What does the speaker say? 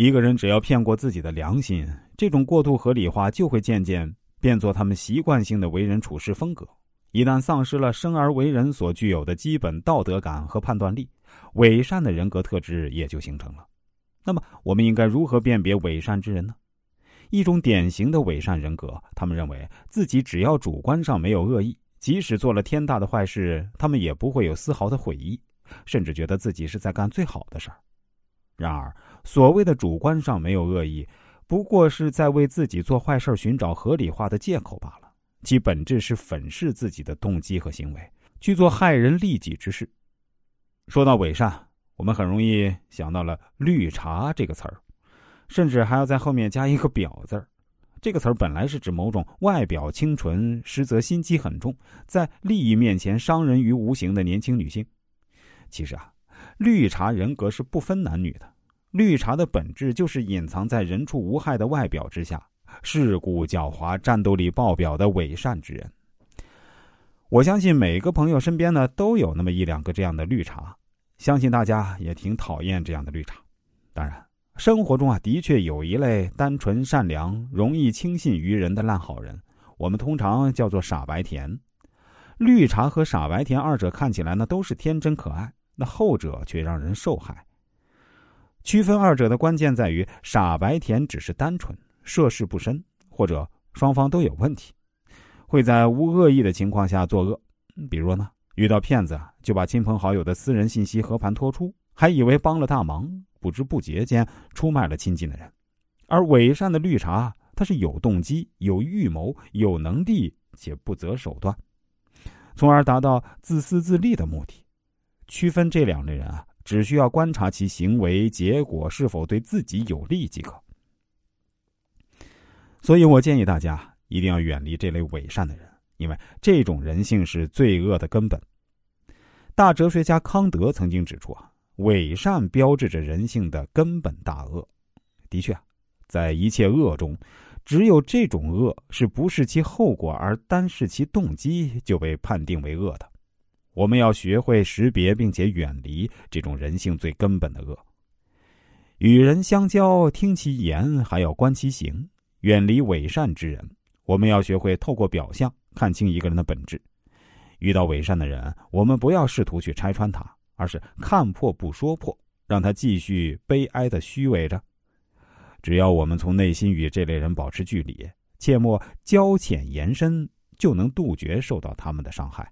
一个人只要骗过自己的良心，这种过度合理化就会渐渐变作他们习惯性的为人处事风格。一旦丧失了生而为人所具有的基本道德感和判断力，伪善的人格特质也就形成了。那么，我们应该如何辨别伪善之人呢？一种典型的伪善人格，他们认为自己只要主观上没有恶意，即使做了天大的坏事，他们也不会有丝毫的悔意，甚至觉得自己是在干最好的事儿。然而，所谓的主观上没有恶意，不过是在为自己做坏事寻找合理化的借口罢了。其本质是粉饰自己的动机和行为，去做害人利己之事。说到伪善，我们很容易想到了“绿茶”这个词儿，甚至还要在后面加一个“婊”字儿。这个词儿本来是指某种外表清纯，实则心机很重，在利益面前伤人于无形的年轻女性。其实啊。绿茶人格是不分男女的，绿茶的本质就是隐藏在人畜无害的外表之下，世故狡猾、战斗力爆表的伪善之人。我相信每个朋友身边呢都有那么一两个这样的绿茶，相信大家也挺讨厌这样的绿茶。当然，生活中啊的确有一类单纯善良、容易轻信于人的烂好人，我们通常叫做傻白甜。绿茶和傻白甜二者看起来呢都是天真可爱。那后者却让人受害。区分二者的关键在于，傻白甜只是单纯，涉世不深，或者双方都有问题，会在无恶意的情况下作恶。比如呢，遇到骗子就把亲朋好友的私人信息和盘托出，还以为帮了大忙，不知不觉间出卖了亲近的人。而伪善的绿茶，他是有动机、有预谋、有能力且不择手段，从而达到自私自利的目的。区分这两类人啊，只需要观察其行为结果是否对自己有利即可。所以我建议大家一定要远离这类伪善的人，因为这种人性是罪恶的根本。大哲学家康德曾经指出啊，伪善标志着人性的根本大恶。的确，在一切恶中，只有这种恶是不视其后果而单视其动机就被判定为恶的。我们要学会识别并且远离这种人性最根本的恶。与人相交，听其言，还要观其行，远离伪善之人。我们要学会透过表象看清一个人的本质。遇到伪善的人，我们不要试图去拆穿他，而是看破不说破，让他继续悲哀的虚伪着。只要我们从内心与这类人保持距离，切莫交浅言深，就能杜绝受到他们的伤害。